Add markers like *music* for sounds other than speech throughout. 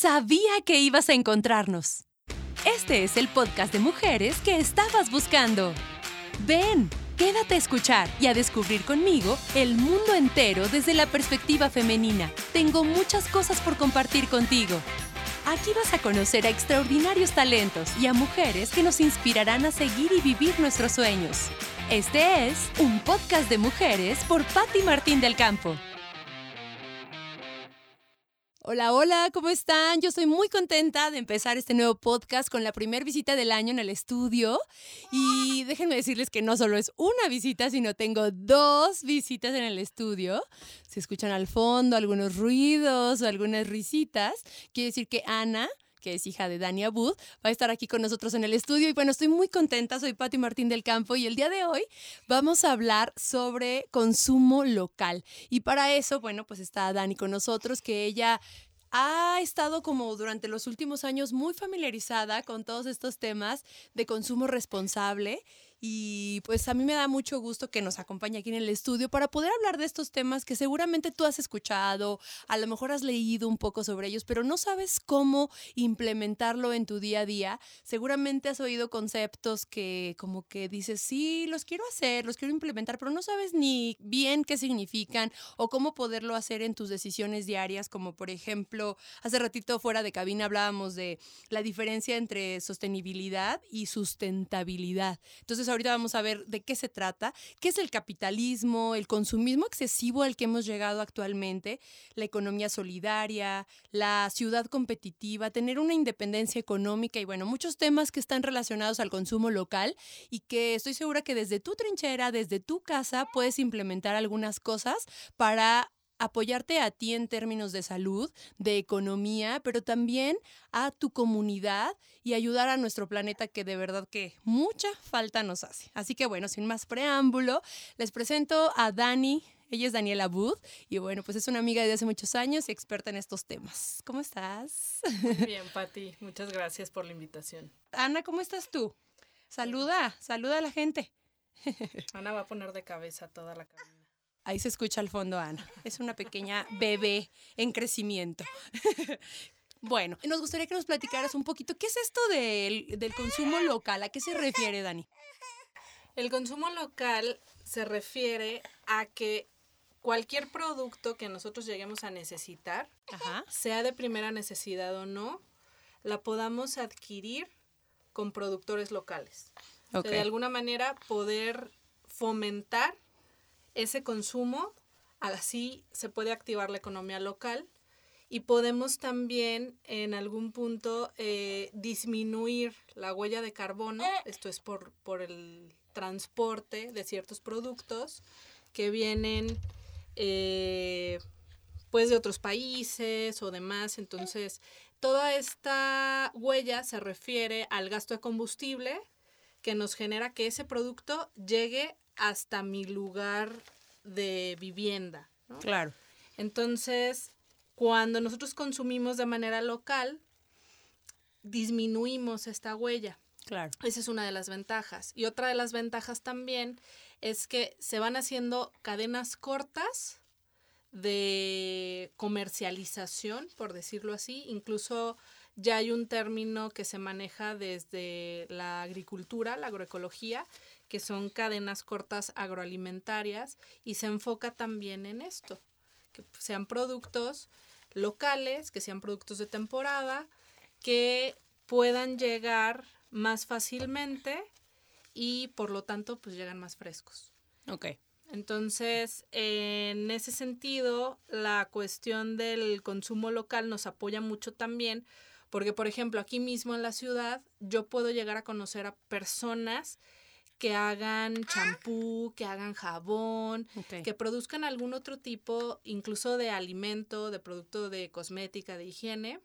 Sabía que ibas a encontrarnos. Este es el podcast de mujeres que estabas buscando. Ven, quédate a escuchar y a descubrir conmigo el mundo entero desde la perspectiva femenina. Tengo muchas cosas por compartir contigo. Aquí vas a conocer a extraordinarios talentos y a mujeres que nos inspirarán a seguir y vivir nuestros sueños. Este es un podcast de mujeres por Patti Martín del Campo. Hola, hola, ¿cómo están? Yo estoy muy contenta de empezar este nuevo podcast con la primera visita del año en el estudio. Y déjenme decirles que no solo es una visita, sino tengo dos visitas en el estudio. Se escuchan al fondo algunos ruidos o algunas risitas. Quiere decir que Ana que es hija de Dani Abud, va a estar aquí con nosotros en el estudio. Y bueno, estoy muy contenta, soy Pati Martín del Campo y el día de hoy vamos a hablar sobre consumo local. Y para eso, bueno, pues está Dani con nosotros, que ella ha estado como durante los últimos años muy familiarizada con todos estos temas de consumo responsable y pues a mí me da mucho gusto que nos acompañe aquí en el estudio para poder hablar de estos temas que seguramente tú has escuchado, a lo mejor has leído un poco sobre ellos, pero no sabes cómo implementarlo en tu día a día. Seguramente has oído conceptos que como que dices, sí, los quiero hacer, los quiero implementar, pero no sabes ni bien qué significan o cómo poderlo hacer en tus decisiones diarias, como por ejemplo, hace ratito fuera de cabina hablábamos de la diferencia entre sostenibilidad y sustentabilidad. Entonces, ahorita vamos a ver de qué se trata, qué es el capitalismo, el consumismo excesivo al que hemos llegado actualmente, la economía solidaria, la ciudad competitiva, tener una independencia económica y bueno, muchos temas que están relacionados al consumo local y que estoy segura que desde tu trinchera, desde tu casa, puedes implementar algunas cosas para apoyarte a ti en términos de salud, de economía, pero también a tu comunidad y ayudar a nuestro planeta que de verdad que mucha falta nos hace. Así que bueno, sin más preámbulo, les presento a Dani. Ella es Daniela Booth y bueno, pues es una amiga de hace muchos años y experta en estos temas. ¿Cómo estás? Muy *laughs* bien, Patti. Muchas gracias por la invitación. Ana, ¿cómo estás tú? Saluda, saluda a la gente. *laughs* Ana va a poner de cabeza toda la cabina. Ahí se escucha al fondo Ana. Es una pequeña bebé en crecimiento. *laughs* Bueno, nos gustaría que nos platicaras un poquito, ¿qué es esto del, del, consumo local? ¿A qué se refiere, Dani? El consumo local se refiere a que cualquier producto que nosotros lleguemos a necesitar, sea de primera necesidad o no, la podamos adquirir con productores locales. de alguna manera poder fomentar ese consumo, así se puede activar la economía local y podemos también en algún punto eh, disminuir la huella de carbono, esto es por, por el transporte de ciertos productos que vienen eh, pues de otros países o demás, entonces toda esta huella se refiere al gasto de combustible que nos genera que ese producto llegue hasta mi lugar de vivienda. Claro. Entonces, cuando nosotros consumimos de manera local, disminuimos esta huella. Claro. Esa es una de las ventajas. Y otra de las ventajas también es que se van haciendo cadenas cortas de comercialización, por decirlo así. Incluso ya hay un término que se maneja desde la agricultura, la agroecología, que son cadenas cortas agroalimentarias y se enfoca también en esto, que sean productos locales, que sean productos de temporada, que puedan llegar más fácilmente y por lo tanto pues llegan más frescos. Ok. Entonces, en ese sentido, la cuestión del consumo local nos apoya mucho también, porque por ejemplo, aquí mismo en la ciudad, yo puedo llegar a conocer a personas que hagan champú, que hagan jabón, que produzcan algún otro tipo, incluso de alimento, de producto de cosmética, de higiene.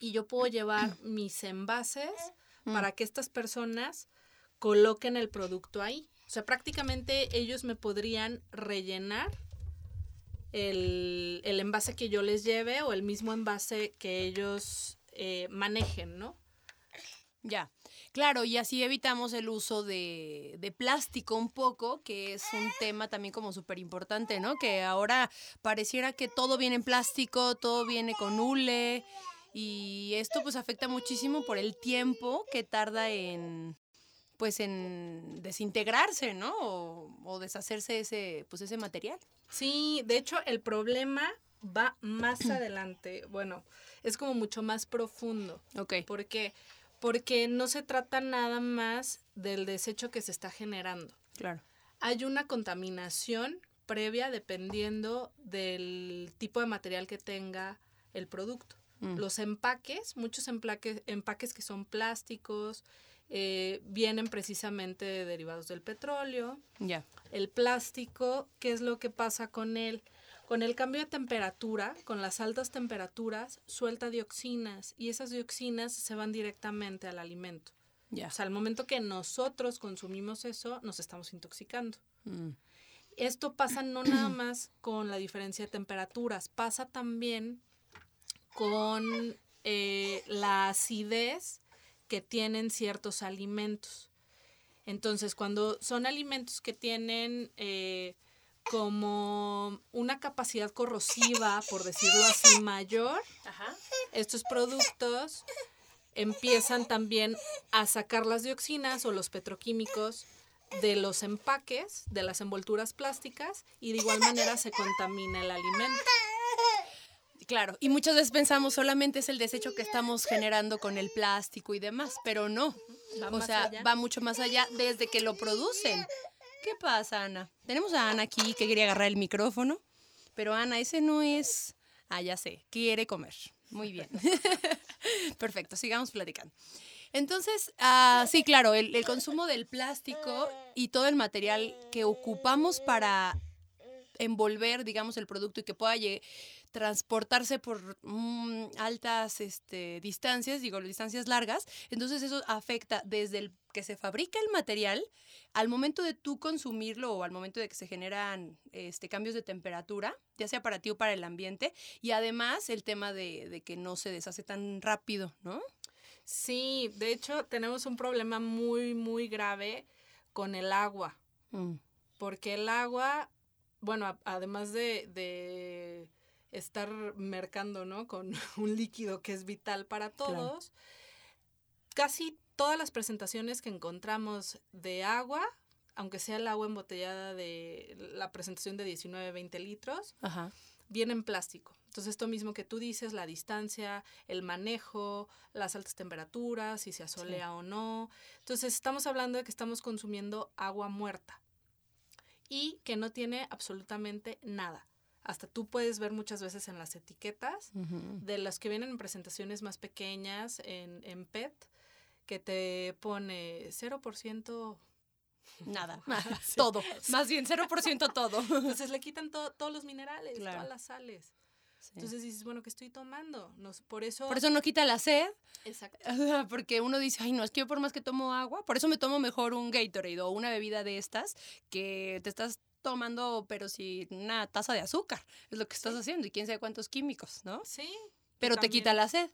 Y yo puedo llevar *clears throat* mis envases mm. para que estas personas coloquen el producto ahí. O sea, prácticamente ellos me podrían rellenar el, envase que yo les lleve o el mismo envase que ellos eh, manejen, ¿no? Ya. Claro, y así evitamos el uso de, de plástico un poco, que es un tema también como súper importante, ¿no? Que ahora pareciera que todo viene en plástico, todo viene con hule Y esto pues afecta muchísimo por el tiempo que tarda en pues en desintegrarse, ¿no? O, o deshacerse ese, pues ese material. Sí, de hecho el problema va más adelante. Bueno, es como mucho más profundo. Ok. ¿Por qué? Porque no se trata nada más del desecho que se está generando. Claro. Hay una contaminación previa dependiendo del tipo de material que tenga el producto. Mm. Los empaques, muchos empaques, empaques que son plásticos, eh, vienen precisamente derivados del petróleo. Ya. El plástico, ¿qué es lo que pasa con él? Con el cambio de temperatura, con las altas temperaturas, suelta dioxinas y esas dioxinas se van directamente al alimento. O sea, al momento que nosotros consumimos eso, nos estamos intoxicando. Mm. Esto pasa no nada *clears throat* más con la diferencia de temperaturas, pasa también con eh, la acidez que tienen ciertos alimentos. Entonces, cuando son alimentos que tienen eh, como una capacidad corrosiva, por decirlo así, mayor, estos productos empiezan también a sacar las dioxinas o los petroquímicos de los empaques, de las envolturas plásticas, y de igual manera se contamina el alimento. Claro, y muchas veces pensamos solamente es el desecho que estamos generando con el plástico y demás, pero no. O sea, allá. va mucho más allá desde que lo producen. ¿Qué pasa, Ana? Tenemos a Ana aquí que quería agarrar el micrófono, pero Ana, ese no es... Ah, ya sé, quiere comer. Muy bien. *laughs* Perfecto, sigamos platicando. Entonces, ah, sí, claro, el, consumo del plástico y todo el material que ocupamos para envolver, digamos, el producto y que pueda lle- transportarse por mm, altas este, distancias, digo, distancias largas. Entonces eso afecta desde el que se fabrica el material al momento de tú consumirlo o al momento de que se generan este, cambios de temperatura, ya sea para ti o para el ambiente, y además el tema de, de que no se deshace tan rápido, ¿no? Sí, de hecho tenemos un problema muy, muy grave con el agua, Mm, porque el agua, bueno, a- además de, de estar mercando, ¿no? Con *laughs* un líquido que es vital para todos, casi todas las presentaciones que encontramos de agua, aunque sea el agua embotellada de la presentación de 19, 20 litros, Ajá. viene en plástico. Entonces, esto mismo que tú dices, la distancia, el manejo, las altas temperaturas, si se asolea o no. Entonces, estamos hablando de que estamos consumiendo agua muerta y que no tiene absolutamente nada. Hasta tú puedes ver muchas veces en las etiquetas de las que vienen en presentaciones más pequeñas, en, en PET, que te pone 0% Nada, *laughs* *laughs* todo, más bien 0% todo. *laughs* Entonces le quitan to- todos los minerales, Claro. todas las sales. Sí. Entonces dices, bueno, ¿qué estoy tomando? Nos, por eso... Por eso no quita la sed, Exacto. *laughs* Porque uno dice, ay, no, es que yo por más que tomo agua, por eso me tomo mejor un Gatorade o una bebida de estas que te estás tomando, pero sin una taza de azúcar. Es lo que estás haciendo y quién sabe cuántos químicos, ¿no? Sí. Pero te quita la sed.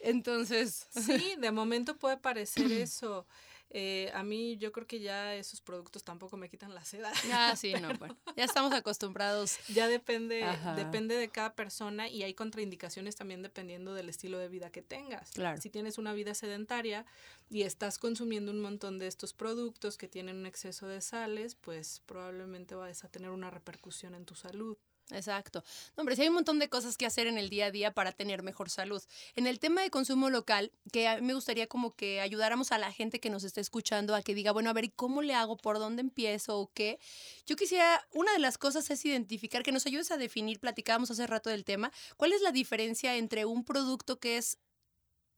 Entonces, Sí, *laughs* de momento puede parecer *clears throat* eso. Eh, a mí yo creo que ya esos productos tampoco me quitan la seda. ah, sí, *laughs* no, bueno, ya estamos acostumbrados. Ya depende, Ajá. depende de cada persona y hay contraindicaciones también dependiendo del estilo de vida que tengas. Claro. Si tienes una vida sedentaria y estás consumiendo un montón de estos productos que tienen un exceso de sales, pues probablemente vas a tener una repercusión en tu salud. Exacto. No, hombre, sí hay un montón de cosas que hacer en el día a día para tener mejor salud. En el tema de consumo local, que a mí me gustaría como que ayudáramos a la gente que nos está escuchando a que diga, bueno, a ver, ¿y cómo le hago? ¿Por dónde empiezo? ¿O qué? Yo quisiera, una de las cosas es identificar, que nos ayudes a definir, platicábamos hace rato del tema, ¿cuál es la diferencia entre un producto que es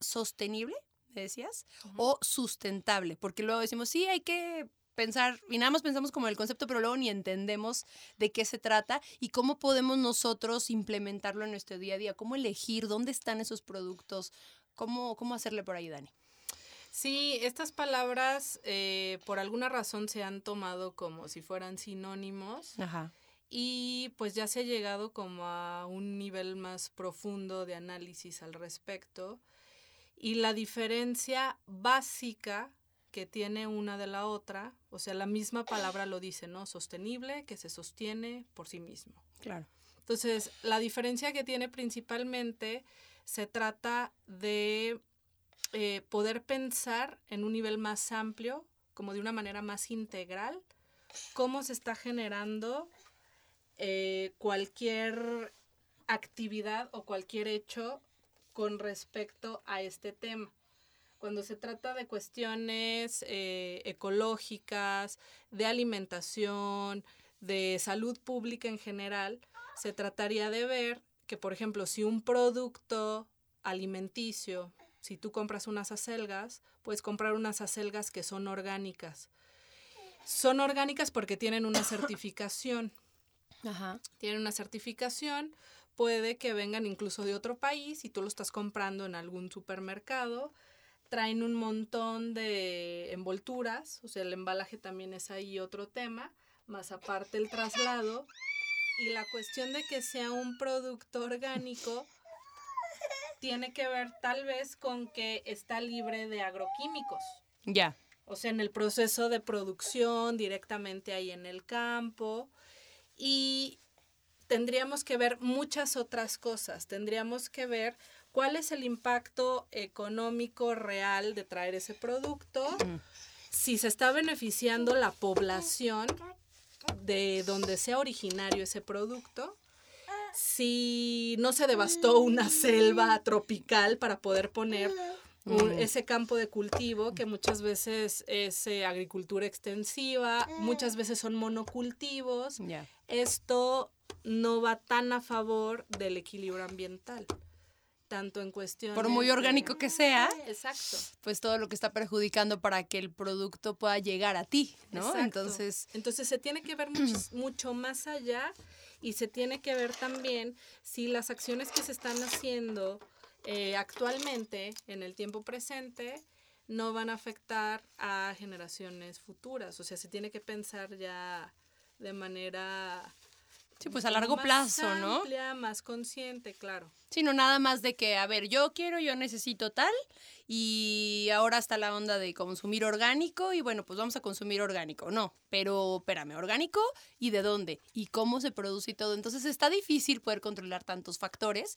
sostenible, me decías, o sustentable? Porque luego decimos, sí, hay que pensar, y nada más pensamos como el concepto, pero luego ni entendemos de qué se trata y cómo podemos nosotros implementarlo en nuestro día a día, cómo elegir, dónde están esos productos, cómo, cómo hacerle por ahí, Dani. Sí, estas palabras eh, por alguna razón se han tomado como si fueran sinónimos Ajá. y pues ya se ha llegado como a un nivel más profundo de análisis al respecto. Y la diferencia básica que tiene una de la otra, o sea, la misma palabra lo dice, ¿no? Sostenible, que se sostiene por sí mismo. Claro. Entonces, la diferencia que tiene principalmente se trata de eh, poder pensar en un nivel más amplio, como de una manera más integral, cómo se está generando eh, cualquier actividad o cualquier hecho con respecto a este tema. Cuando se trata de cuestiones eh, ecológicas, de alimentación, de salud pública en general, se trataría de ver que, por ejemplo, si un producto alimenticio si tú compras unas acelgas, puedes comprar unas acelgas que son orgánicas. Son orgánicas porque tienen una certificación. Ajá. Tienen una certificación, puede que vengan incluso de otro país y tú lo estás comprando en algún supermercado. Traen un montón de envolturas, o sea, el embalaje también es ahí otro tema, más aparte el traslado. Y la cuestión de que sea un producto orgánico, tiene que ver tal vez con que está libre de agroquímicos. Ya. O sea, en el proceso de producción, directamente ahí en el campo. Y tendríamos que ver muchas otras cosas. Tendríamos que ver cuál es el impacto económico real de traer ese producto, si se está beneficiando la población de donde sea originario ese producto. Si no se devastó una selva tropical para poder poner ese campo de cultivo que muchas veces es eh, agricultura extensiva, muchas veces son monocultivos. Esto no va tan a favor del equilibrio ambiental tanto en cuestión. Por muy orgánico que sea, exacto. Pues todo lo que está perjudicando para que el producto pueda llegar a ti, ¿no? Entonces. Entonces se tiene que ver *clears throat* mucho, mucho más allá y se tiene que ver también si las acciones que se están haciendo eh, actualmente, en el tiempo presente, no van a afectar a generaciones futuras. O sea, se tiene que pensar ya de manera Sí, pues a largo plazo, amplia, ¿no? Más consciente, claro. Sí, no nada más de que, a ver, yo quiero, yo necesito tal, y ahora está la onda de consumir orgánico, y bueno, pues vamos a consumir orgánico. No, pero espérame, orgánico, ¿y de dónde? ¿Y cómo se produce y todo? Entonces está difícil poder controlar tantos factores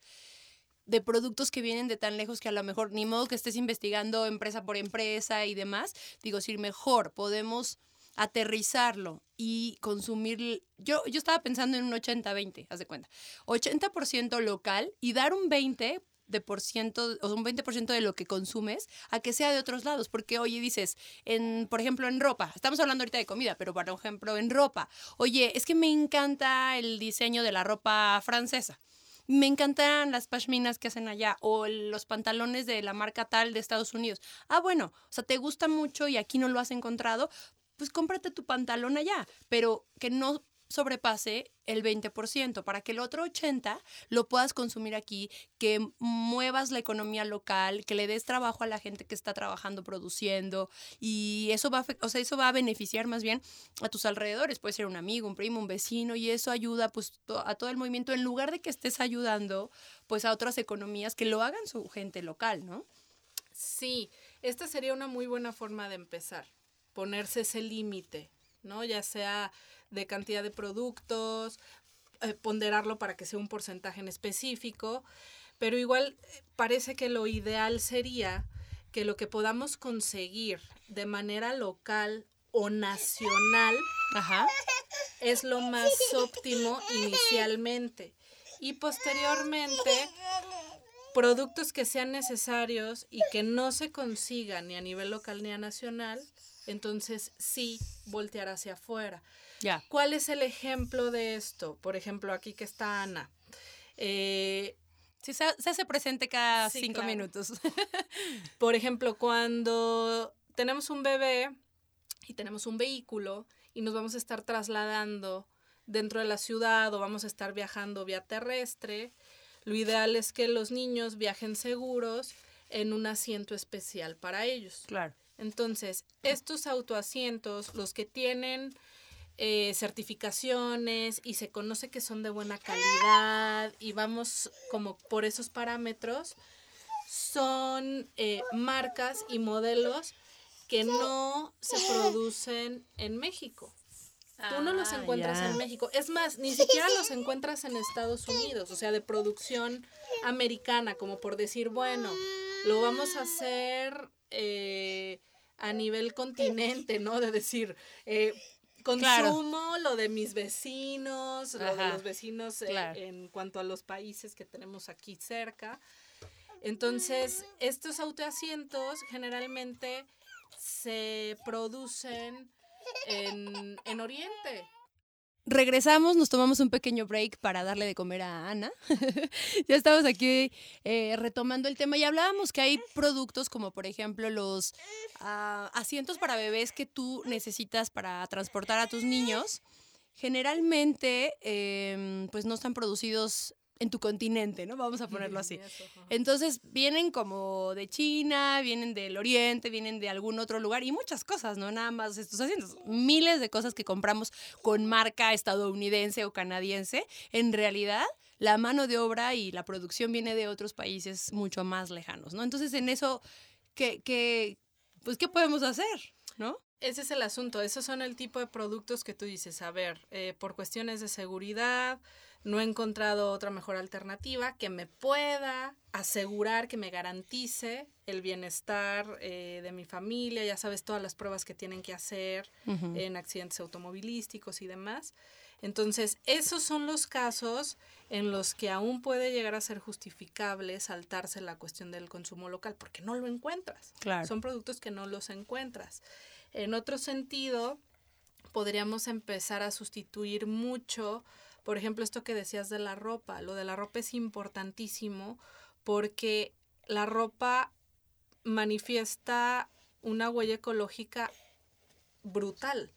de productos que vienen de tan lejos que a lo mejor ni modo que estés investigando empresa por empresa y demás. Digo, si mejor podemos aterrizarlo y consumir. Yo, yo estaba pensando en un 80-20, haz de cuenta. 80% local y dar un 20% de por ciento, o un 20% de lo que consumes a que sea de otros lados. Porque, oye, dices, en, por ejemplo, en ropa, estamos hablando ahorita de comida, pero por ejemplo, en ropa, oye, es que me encanta el diseño de la ropa francesa. Me encantan las pashminas que hacen allá o los pantalones de la marca tal de Estados Unidos. Ah, bueno, o sea, te gusta mucho y aquí no lo has encontrado, pues cómprate tu pantalón allá, pero que no sobrepase el 20%, para que el otro 80% lo puedas consumir aquí, que muevas la economía local, que le des trabajo a la gente que está trabajando, produciendo, y eso va, a, o sea, eso va a beneficiar más bien a tus alrededores, puede ser un amigo, un primo, un vecino, y eso ayuda pues a todo el movimiento, en lugar de que estés ayudando pues a otras economías que lo hagan su gente local, ¿no? Sí, esta sería una muy buena forma de empezar ponerse ese límite, ¿no? Ya sea de cantidad de productos, eh, ponderarlo para que sea un porcentaje en específico, pero igual eh, parece que lo ideal sería que lo que podamos conseguir de manera local o nacional es lo más óptimo inicialmente y posteriormente productos que sean necesarios y que no se consigan ni a nivel local ni a nacional entonces sí voltear hacia afuera. Ya. ¿Cuál es el ejemplo de esto? Por ejemplo, aquí que está Ana. Eh, sí, se, hace presente cada cinco minutos. *laughs* Por ejemplo, cuando tenemos un bebé y tenemos un vehículo y nos vamos a estar trasladando dentro de la ciudad o vamos a estar viajando vía terrestre, lo ideal es que los niños viajen seguros en un asiento especial para ellos. Claro. Entonces, estos autoasientos, los que tienen eh, certificaciones y se conoce que son de buena calidad y vamos como por esos parámetros, son eh, marcas y modelos que no se producen en México. Tú no los ah, encuentras en México. Es más, ni siquiera los encuentras en Estados Unidos, o sea, de producción americana, como por decir, bueno, lo vamos a hacer eh, a nivel continente, ¿no? De decir, eh, consumo lo de mis vecinos, lo de los vecinos eh, en cuanto a los países que tenemos aquí cerca. Entonces, estos autoasientos generalmente se producen en, en Oriente. Regresamos, nos tomamos un pequeño break para darle de comer a Ana. *laughs* ya estamos aquí eh, retomando el tema y hablábamos que hay productos como por ejemplo los ah, asientos para bebés que tú necesitas para transportar a tus niños. Generalmente, em, pues no están producidos en tu continente, ¿no? Vamos a ponerlo así. Entonces vienen como de China, vienen del Oriente, vienen de algún otro lugar y muchas cosas, ¿no? Nada más estos asientos. Miles de cosas que compramos con marca estadounidense o canadiense. En realidad, la mano de obra y la producción viene de otros países mucho más lejanos, ¿no? Entonces, en eso, ¿qué, qué, pues, ¿qué podemos hacer, ¿no? Ese es el asunto. Esos son el tipo de productos que tú dices, a ver, eh, por cuestiones de seguridad, no he encontrado otra mejor alternativa que me pueda asegurar, que me garantice el bienestar eh, de mi familia, ya sabes todas las pruebas que tienen que hacer en accidentes automovilísticos y demás. Entonces, esos son los casos en los que aún puede llegar a ser justificable saltarse la cuestión del consumo local, porque no lo encuentras. Son productos que no los encuentras. En otro sentido, podríamos empezar a sustituir mucho por ejemplo, esto que decías de la ropa, lo de la ropa es importantísimo porque la ropa manifiesta una huella ecológica brutal.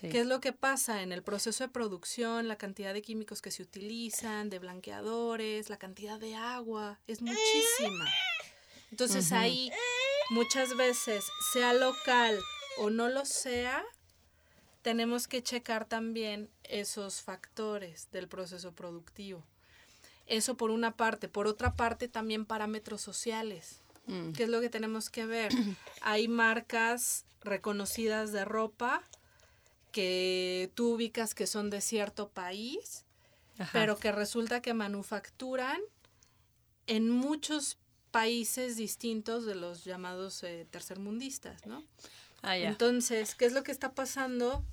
¿Qué es lo que pasa en el proceso de producción? La cantidad de químicos que se utilizan, de blanqueadores, la cantidad de agua, es muchísima. Entonces ahí muchas veces, sea local o no lo sea, tenemos que checar también esos factores del proceso productivo. Eso por una parte. Por otra parte, también parámetros sociales. Mm. ¿Qué es lo que tenemos que ver? *clears throat* Hay marcas reconocidas de ropa que tú ubicas que son de cierto país, pero que resulta que manufacturan en muchos países distintos de los llamados eh, tercermundistas, ¿no? Ah, Entonces, ¿qué es lo que está pasando?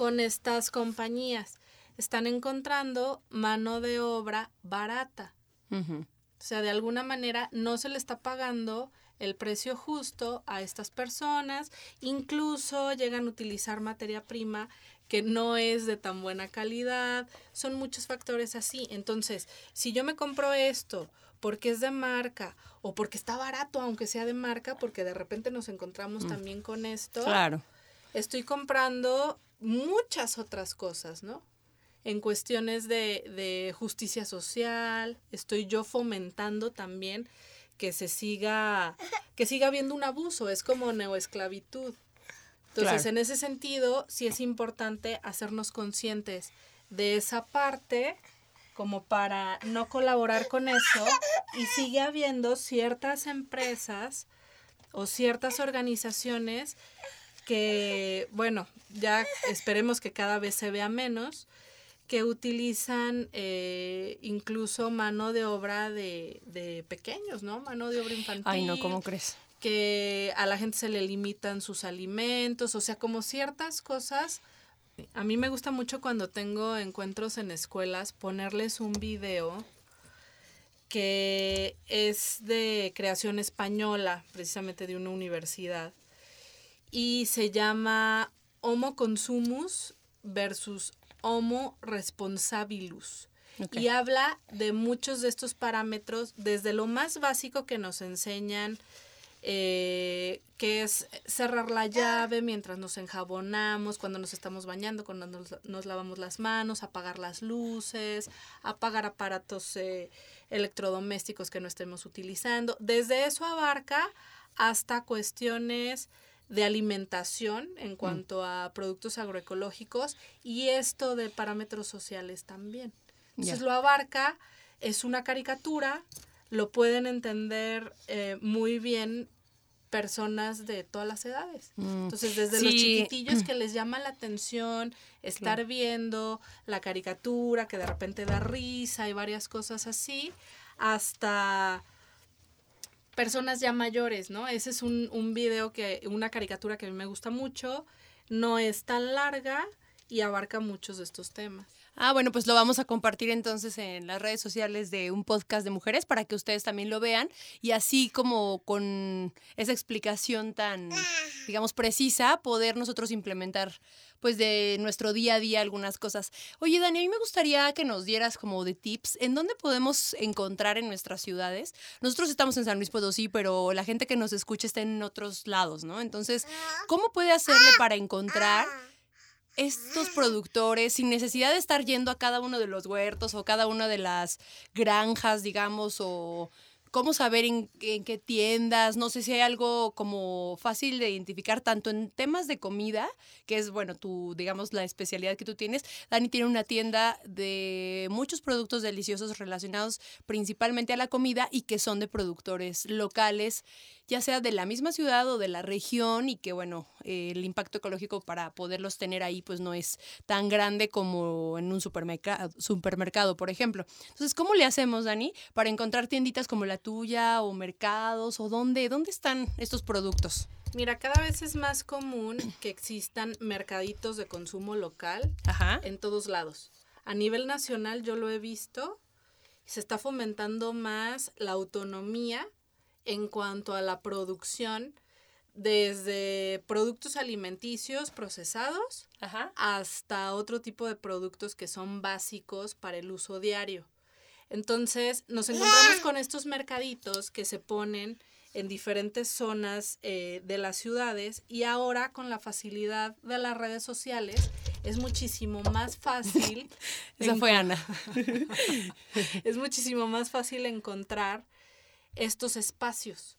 Con estas compañías. Están encontrando mano de obra barata. O sea, de alguna manera no se le está pagando el precio justo a estas personas. Incluso llegan a utilizar materia prima que no es de tan buena calidad. Son muchos factores así. Entonces, si yo me compro esto porque es de marca o porque está barato, aunque sea de marca, porque de repente nos encontramos mm. también con esto. Claro. Estoy comprando muchas otras cosas, ¿no? En cuestiones de, justicia social, estoy yo fomentando también que se siga, que siga habiendo un abuso, es como neoesclavitud. Entonces, en ese sentido, sí es importante hacernos conscientes de esa parte como para no colaborar con eso y sigue habiendo ciertas empresas o ciertas organizaciones que, bueno, ya esperemos que cada vez se vea menos, que utilizan eh, incluso mano de obra de, de, pequeños, ¿no? Mano de obra infantil. Ay, no, ¿cómo crees? Que a la gente se le limitan sus alimentos, o sea, como ciertas cosas. A mí me gusta mucho cuando tengo encuentros en escuelas ponerles un video que es de creación española, precisamente de una universidad, y se llama Homo consumus versus Homo responsabilus. Y habla de muchos de estos parámetros, desde lo más básico que nos enseñan, eh, que es cerrar la llave mientras nos enjabonamos, cuando nos estamos bañando, cuando nos, lavamos las manos, apagar las luces, apagar aparatos eh, electrodomésticos que no estemos utilizando. Desde eso abarca hasta cuestiones de alimentación en mm. cuanto a productos agroecológicos y esto de parámetros sociales también. Entonces lo abarca, es una caricatura, lo pueden entender eh, muy bien personas de todas las edades. Mm. Entonces, desde los chiquitillos *clears throat* que les llama la atención estar viendo la caricatura, que de repente da risa y varias cosas así, hasta personas ya mayores, ¿no? Ese es un, un video que, una caricatura que a mí me gusta mucho, no es tan larga y abarca muchos de estos temas. Ah, bueno, pues lo vamos a compartir entonces en las redes sociales de un podcast de mujeres para que ustedes también lo vean y así como con esa explicación tan, digamos, precisa, poder nosotros implementar pues de nuestro día a día algunas cosas. Oye, Dani, a mí me gustaría que nos dieras como de tips en dónde podemos encontrar en nuestras ciudades. Nosotros estamos en San Luis Potosí, pero la gente que nos escucha está en otros lados, ¿no? Entonces, ¿cómo puede hacerle para encontrar estos productores sin necesidad de estar yendo a cada uno de los huertos o cada una de las granjas, digamos, o cómo saber en, qué tiendas, no sé si hay algo como fácil de identificar tanto en temas de comida, que es, bueno, tu, digamos, la especialidad que tú tienes. Dani tiene una tienda de muchos productos deliciosos relacionados principalmente a la comida y que son de productores locales ya sea de la misma ciudad o de la región y que bueno, el impacto ecológico para poderlos tener ahí pues no es tan grande como en un supermercado, supermercado, por ejemplo. Entonces, ¿cómo le hacemos, Dani, para encontrar tienditas como la tuya o mercados o dónde, dónde están estos productos? Mira, cada vez es más común que existan mercaditos de consumo local en todos lados. A nivel nacional yo lo he visto, se está fomentando más la autonomía en cuanto a la producción desde productos alimenticios procesados hasta otro tipo de productos que son básicos para el uso diario. Entonces nos encontramos con estos mercaditos que se ponen en diferentes zonas eh, de las ciudades y ahora con la facilidad de las redes sociales es muchísimo más fácil. *laughs* Esa fue Ana. *laughs* es muchísimo más fácil encontrar estos espacios.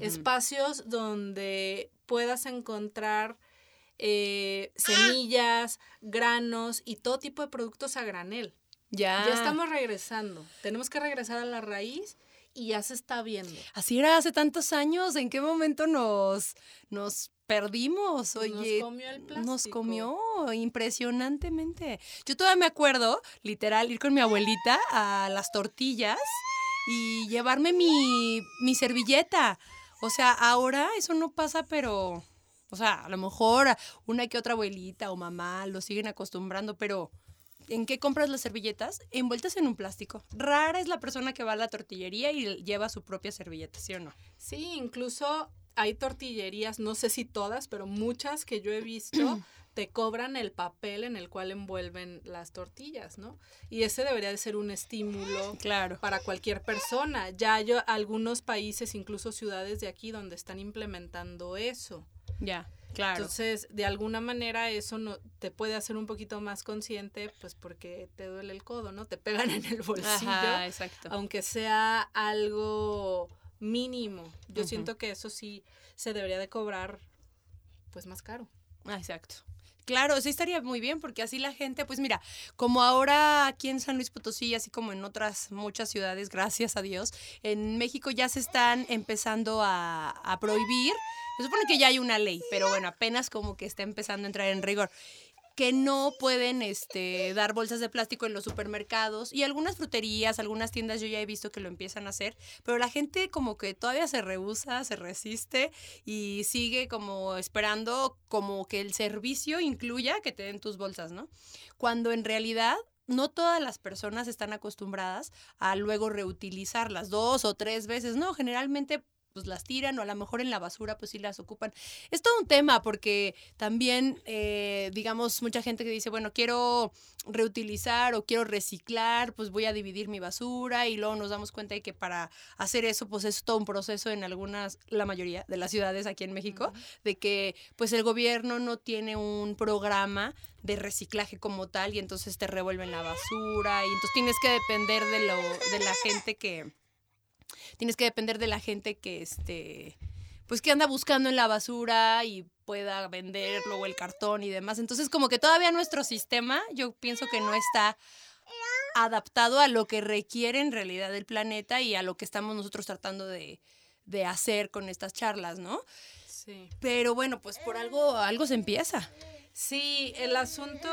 Espacios donde puedas encontrar eh, semillas, granos y todo tipo de productos a granel. Ya. Ya estamos regresando. Tenemos que regresar a la raíz y ya se está viendo. Así era hace tantos años. ¿En qué momento nos, nos perdimos? Oye, nos comió el plástico. Nos comió impresionantemente. Yo todavía me acuerdo, literal, ir con mi abuelita a las tortillas y llevarme mi, mi servilleta. O sea, ahora eso no pasa, pero, o sea, a lo mejor una que otra abuelita o mamá lo siguen acostumbrando, pero ¿en qué compras las servilletas? Envueltas en un plástico. Rara es la persona que va a la tortillería y lleva su propia servilleta, ¿sí o no? Sí, incluso hay tortillerías, no sé si todas, pero muchas que yo he visto *clears throat* te cobran el papel en el cual envuelven las tortillas, ¿no? Y ese debería de ser un estímulo claro. para cualquier persona. Ya hay algunos países, incluso ciudades de aquí, donde están implementando eso. Ya. Claro. Entonces, de alguna manera eso no te puede hacer un poquito más consciente, pues porque te duele el codo, ¿no? Te pegan en el bolsillo. Ajá, exacto. Aunque sea algo mínimo. Yo siento que eso sí se debería de cobrar pues más caro. Ah, exacto. Claro, sí estaría muy bien porque así la gente, pues mira, como ahora aquí en San Luis Potosí, así como en otras muchas ciudades, gracias a Dios, en México ya se están empezando a, a prohibir. Se supone que ya hay una ley, pero bueno, apenas como que está empezando a entrar en rigor. Que no pueden este, dar bolsas de plástico en los supermercados. Y algunas fruterías, algunas tiendas yo ya he visto que lo empiezan a hacer, pero la gente como que todavía se rehúsa, se resiste y sigue como esperando como que el servicio incluya que te den tus bolsas, ¿no? Cuando en realidad no todas las personas están acostumbradas a luego reutilizarlas dos o tres veces, no, generalmente pues las tiran o a lo mejor en la basura pues sí las ocupan. Es todo un tema porque también, eh, digamos, mucha gente que dice, bueno, quiero reutilizar o quiero reciclar, pues voy a dividir mi basura y luego nos damos cuenta de que para hacer eso pues es todo un proceso en algunas, la mayoría de las ciudades aquí en México, de que pues el gobierno no tiene un programa de reciclaje como tal y entonces te revuelven la basura y entonces tienes que depender de, lo, de la gente que tienes que depender de la gente que este pues que anda buscando en la basura y pueda venderlo o el cartón y demás. Entonces, como que todavía nuestro sistema, yo pienso que no está adaptado a lo que requiere en realidad el planeta y a lo que estamos nosotros tratando de, de hacer con estas charlas, ¿no? Sí. Pero bueno, pues por algo, algo se empieza. Sí, el asunto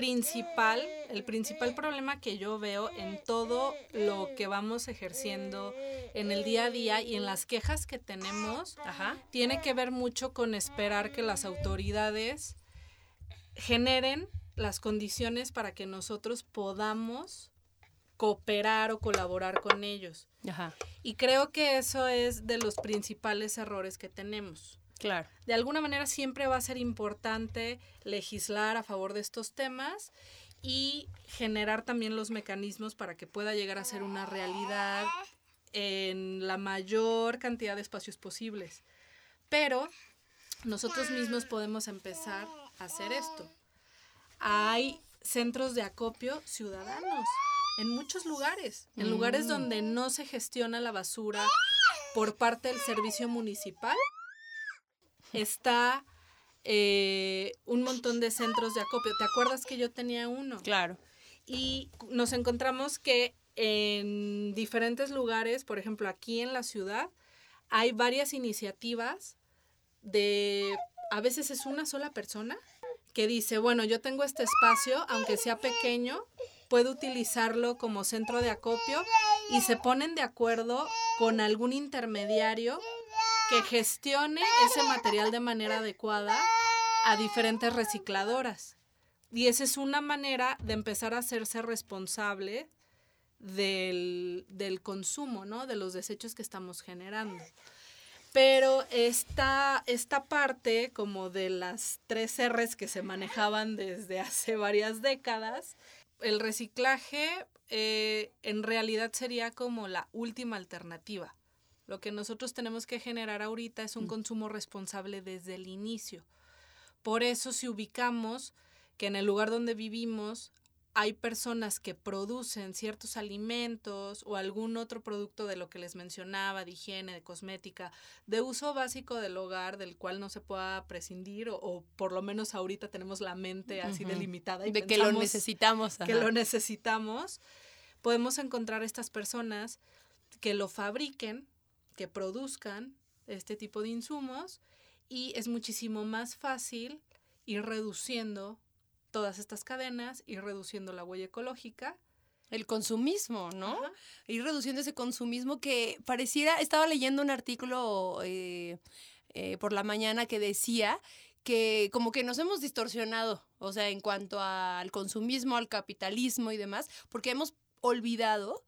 principal, el principal problema que yo veo en todo lo que vamos ejerciendo en el día a día y en las quejas que tenemos, tiene que ver mucho con esperar que las autoridades generen las condiciones para que nosotros podamos cooperar o colaborar con ellos. Y creo que eso es de los principales errores que tenemos. Claro. De alguna manera siempre va a ser importante legislar a favor de estos temas y generar también los mecanismos para que pueda llegar a ser una realidad en la mayor cantidad de espacios posibles. Pero nosotros mismos podemos empezar a hacer esto. Hay centros de acopio ciudadanos en muchos lugares, en lugares mm. donde no se gestiona la basura por parte del servicio municipal está eh, un montón de centros de acopio. ¿Te acuerdas que yo tenía uno? Claro. Y nos encontramos que en diferentes lugares, por ejemplo, aquí en la ciudad, hay varias iniciativas de, a veces es una sola persona que dice, bueno, yo tengo este espacio, aunque sea pequeño, puedo utilizarlo como centro de acopio y se ponen de acuerdo con algún intermediario que gestione ese material de manera adecuada a diferentes recicladoras. Y esa es una manera de empezar a hacerse responsable del, consumo, ¿no? De los desechos que estamos generando. Pero esta, esta parte, como de las tres R's que se manejaban desde hace varias décadas, el reciclaje eh, en realidad sería como la última alternativa. Lo que nosotros tenemos que generar ahorita es un mm. consumo responsable desde el inicio. Por eso si ubicamos que en el lugar donde vivimos hay personas que producen ciertos alimentos o algún otro producto de lo que les mencionaba, de higiene, de cosmética, de uso básico del hogar, del cual no se pueda prescindir, o, por lo menos ahorita tenemos la mente así delimitada y de que lo necesitamos. Que lo necesitamos, podemos encontrar estas personas que lo fabriquen que produzcan este tipo de insumos y es muchísimo más fácil ir reduciendo todas estas cadenas, ir reduciendo la huella ecológica. El consumismo, ¿no? Ir reduciendo ese consumismo que pareciera, estaba leyendo un artículo eh, eh, por la mañana que decía que como que nos hemos distorsionado, o sea, en cuanto al consumismo, al capitalismo y demás, porque hemos olvidado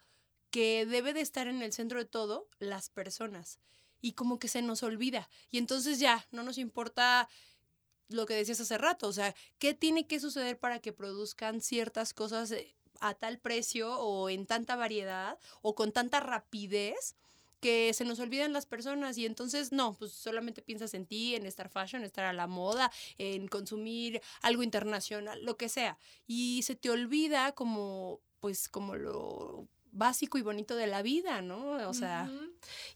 que debe de estar en el centro de todo las personas. Y como que se nos olvida. Y entonces ya, no nos importa lo que decías hace rato, o sea, ¿qué tiene que suceder para que produzcan ciertas cosas eh, a tal precio o en tanta variedad o con tanta rapidez? que se nos olvidan las personas y entonces no, pues solamente piensas en ti, en estar fashion, estar a la moda, en consumir algo internacional, lo que sea. Y se te olvida como, pues como lo básico y bonito de la vida, ¿no? O sea...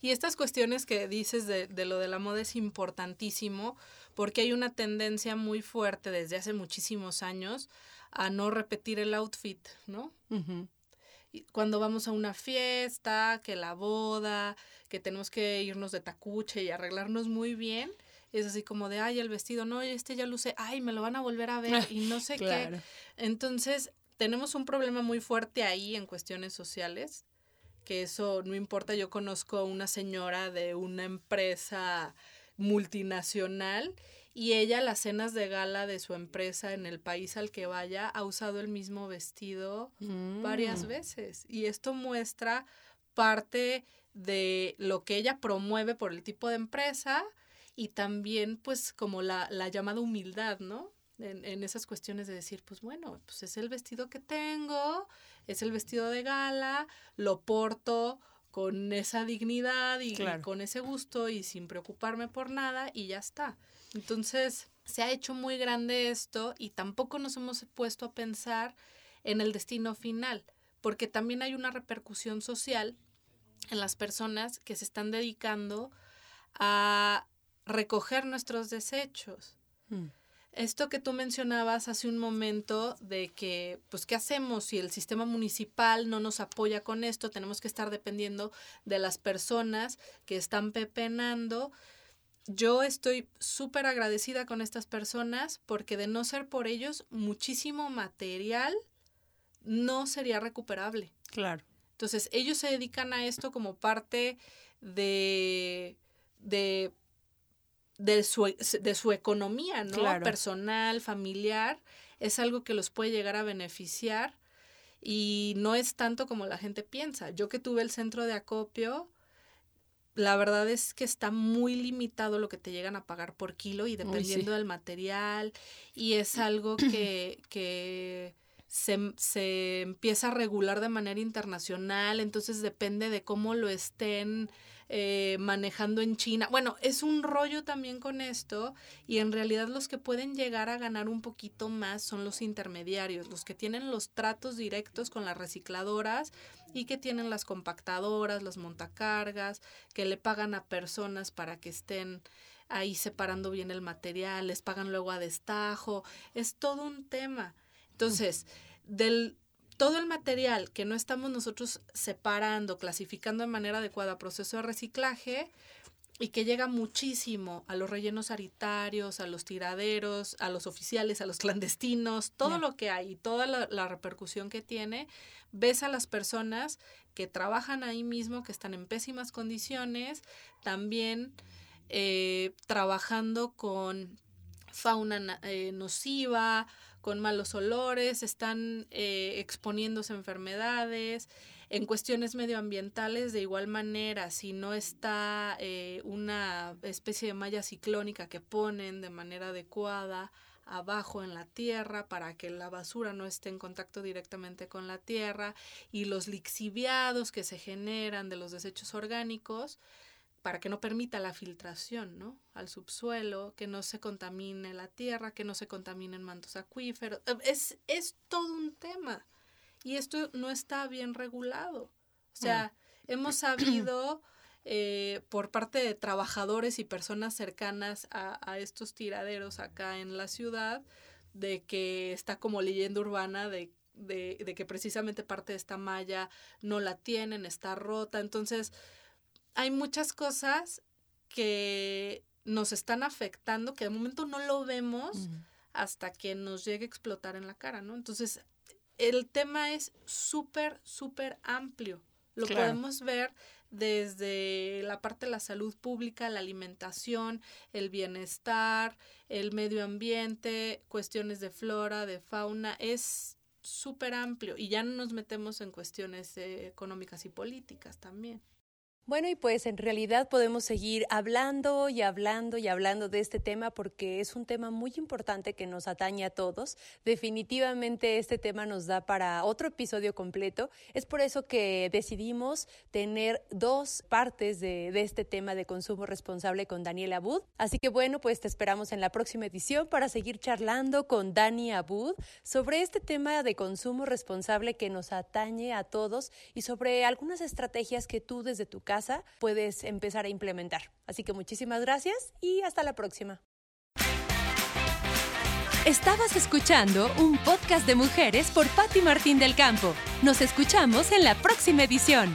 Y estas cuestiones que dices de, lo de la moda es importantísimo porque hay una tendencia muy fuerte desde hace muchísimos años a no repetir el outfit, ¿no? Cuando vamos a una fiesta, que la boda, que tenemos que irnos de tacuche y arreglarnos muy bien, es así como de, ay, el vestido, no, este ya luce, ay, me lo van a volver a ver y no sé qué. *laughs* Entonces, tenemos un problema muy fuerte ahí en cuestiones sociales, que eso no importa. Yo conozco a una señora de una empresa multinacional y ella las cenas de gala de su empresa en el país al que vaya ha usado el mismo vestido varias mm. veces y esto muestra parte de lo que ella promueve por el tipo de empresa y también pues como la, la llamada humildad, ¿no? En, esas cuestiones de decir, pues bueno, pues es el vestido que tengo, es el vestido de gala, lo porto con esa dignidad y, con ese gusto y sin preocuparme por nada y ya está. Entonces, se ha hecho muy grande esto y tampoco nos hemos puesto a pensar en el destino final, porque también hay una repercusión social en las personas que se están dedicando a recoger nuestros desechos. Mm esto que tú mencionabas hace un momento de que, pues, ¿qué hacemos si el sistema municipal no nos apoya con esto? Tenemos que estar dependiendo de las personas que están pepenando. yo estoy súper agradecida con estas personas porque de no ser por ellos, muchísimo material no sería recuperable. Claro. Entonces, ellos se dedican a esto como parte de, de, de, su, de su economía, ¿no? Personal, familiar. Es algo que los puede llegar a beneficiar y no es tanto como la gente piensa. Yo que tuve el centro de acopio, la verdad es que está muy limitado lo que te llegan a pagar por kilo y dependiendo del material y es algo que, que se, se, empieza a regular de manera internacional, entonces depende de cómo lo estén eh, manejando en China. Bueno, es un rollo también con esto y en realidad los que pueden llegar a ganar un poquito más son los intermediarios, los que tienen los tratos directos con las recicladoras y que tienen las compactadoras, los montacargas, que le pagan a personas para que estén ahí separando bien el material, les pagan luego a destajo, es todo un tema. Entonces, del todo el material que no estamos nosotros separando, clasificando de manera adecuada, proceso de reciclaje, y que llega muchísimo a los rellenos sanitarios, a los tiraderos, a los oficiales, a los *laughs* clandestinos, todo lo que hay y toda la, repercusión que tiene, ves a las personas que trabajan ahí mismo, que están en pésimas condiciones, también eh, trabajando con fauna eh, nociva, con malos olores, están eh, exponiéndose a enfermedades. En cuestiones medioambientales, de igual manera, si no está eh, una especie de malla ciclónica que ponen de manera adecuada abajo en la tierra para que la basura no esté en contacto directamente con la tierra y los lixiviados que se generan de los desechos orgánicos, para que no permita la filtración ¿no? al subsuelo, que no se contamine la tierra, que no se contaminen mantos acuíferos. Eh, es, es todo un tema y esto no está bien regulado. O sea, hemos *clears throat* sabido eh, por parte de trabajadores y personas cercanas a, a, estos tiraderos acá en la ciudad de que está como leyenda urbana de, de, de que precisamente parte de esta malla no la tienen, está rota. Entonces, hay muchas cosas que nos están afectando, que de momento no lo vemos hasta que nos llegue a explotar en la cara, ¿no? Entonces, el tema es súper, súper amplio. Lo podemos ver desde la parte de la salud pública, la alimentación, el bienestar, el medio ambiente, cuestiones de flora, de fauna, es súper amplio y ya no nos metemos en cuestiones eh, económicas y políticas también. Bueno, y pues en realidad podemos seguir hablando y hablando y hablando de este tema porque es un tema muy importante que nos atañe a todos. Definitivamente este tema nos da para otro episodio completo. Es por eso que decidimos tener dos partes de, este tema de consumo responsable con Daniel Abud. Así que bueno, pues te esperamos en la próxima edición para seguir charlando con Dani Abud sobre este tema de consumo responsable que nos atañe a todos y sobre algunas estrategias que tú desde tu casa puedes empezar a implementar. Así que muchísimas gracias y hasta la próxima. Estabas escuchando un podcast de mujeres por Patti Martín del Campo. Nos escuchamos en la próxima edición.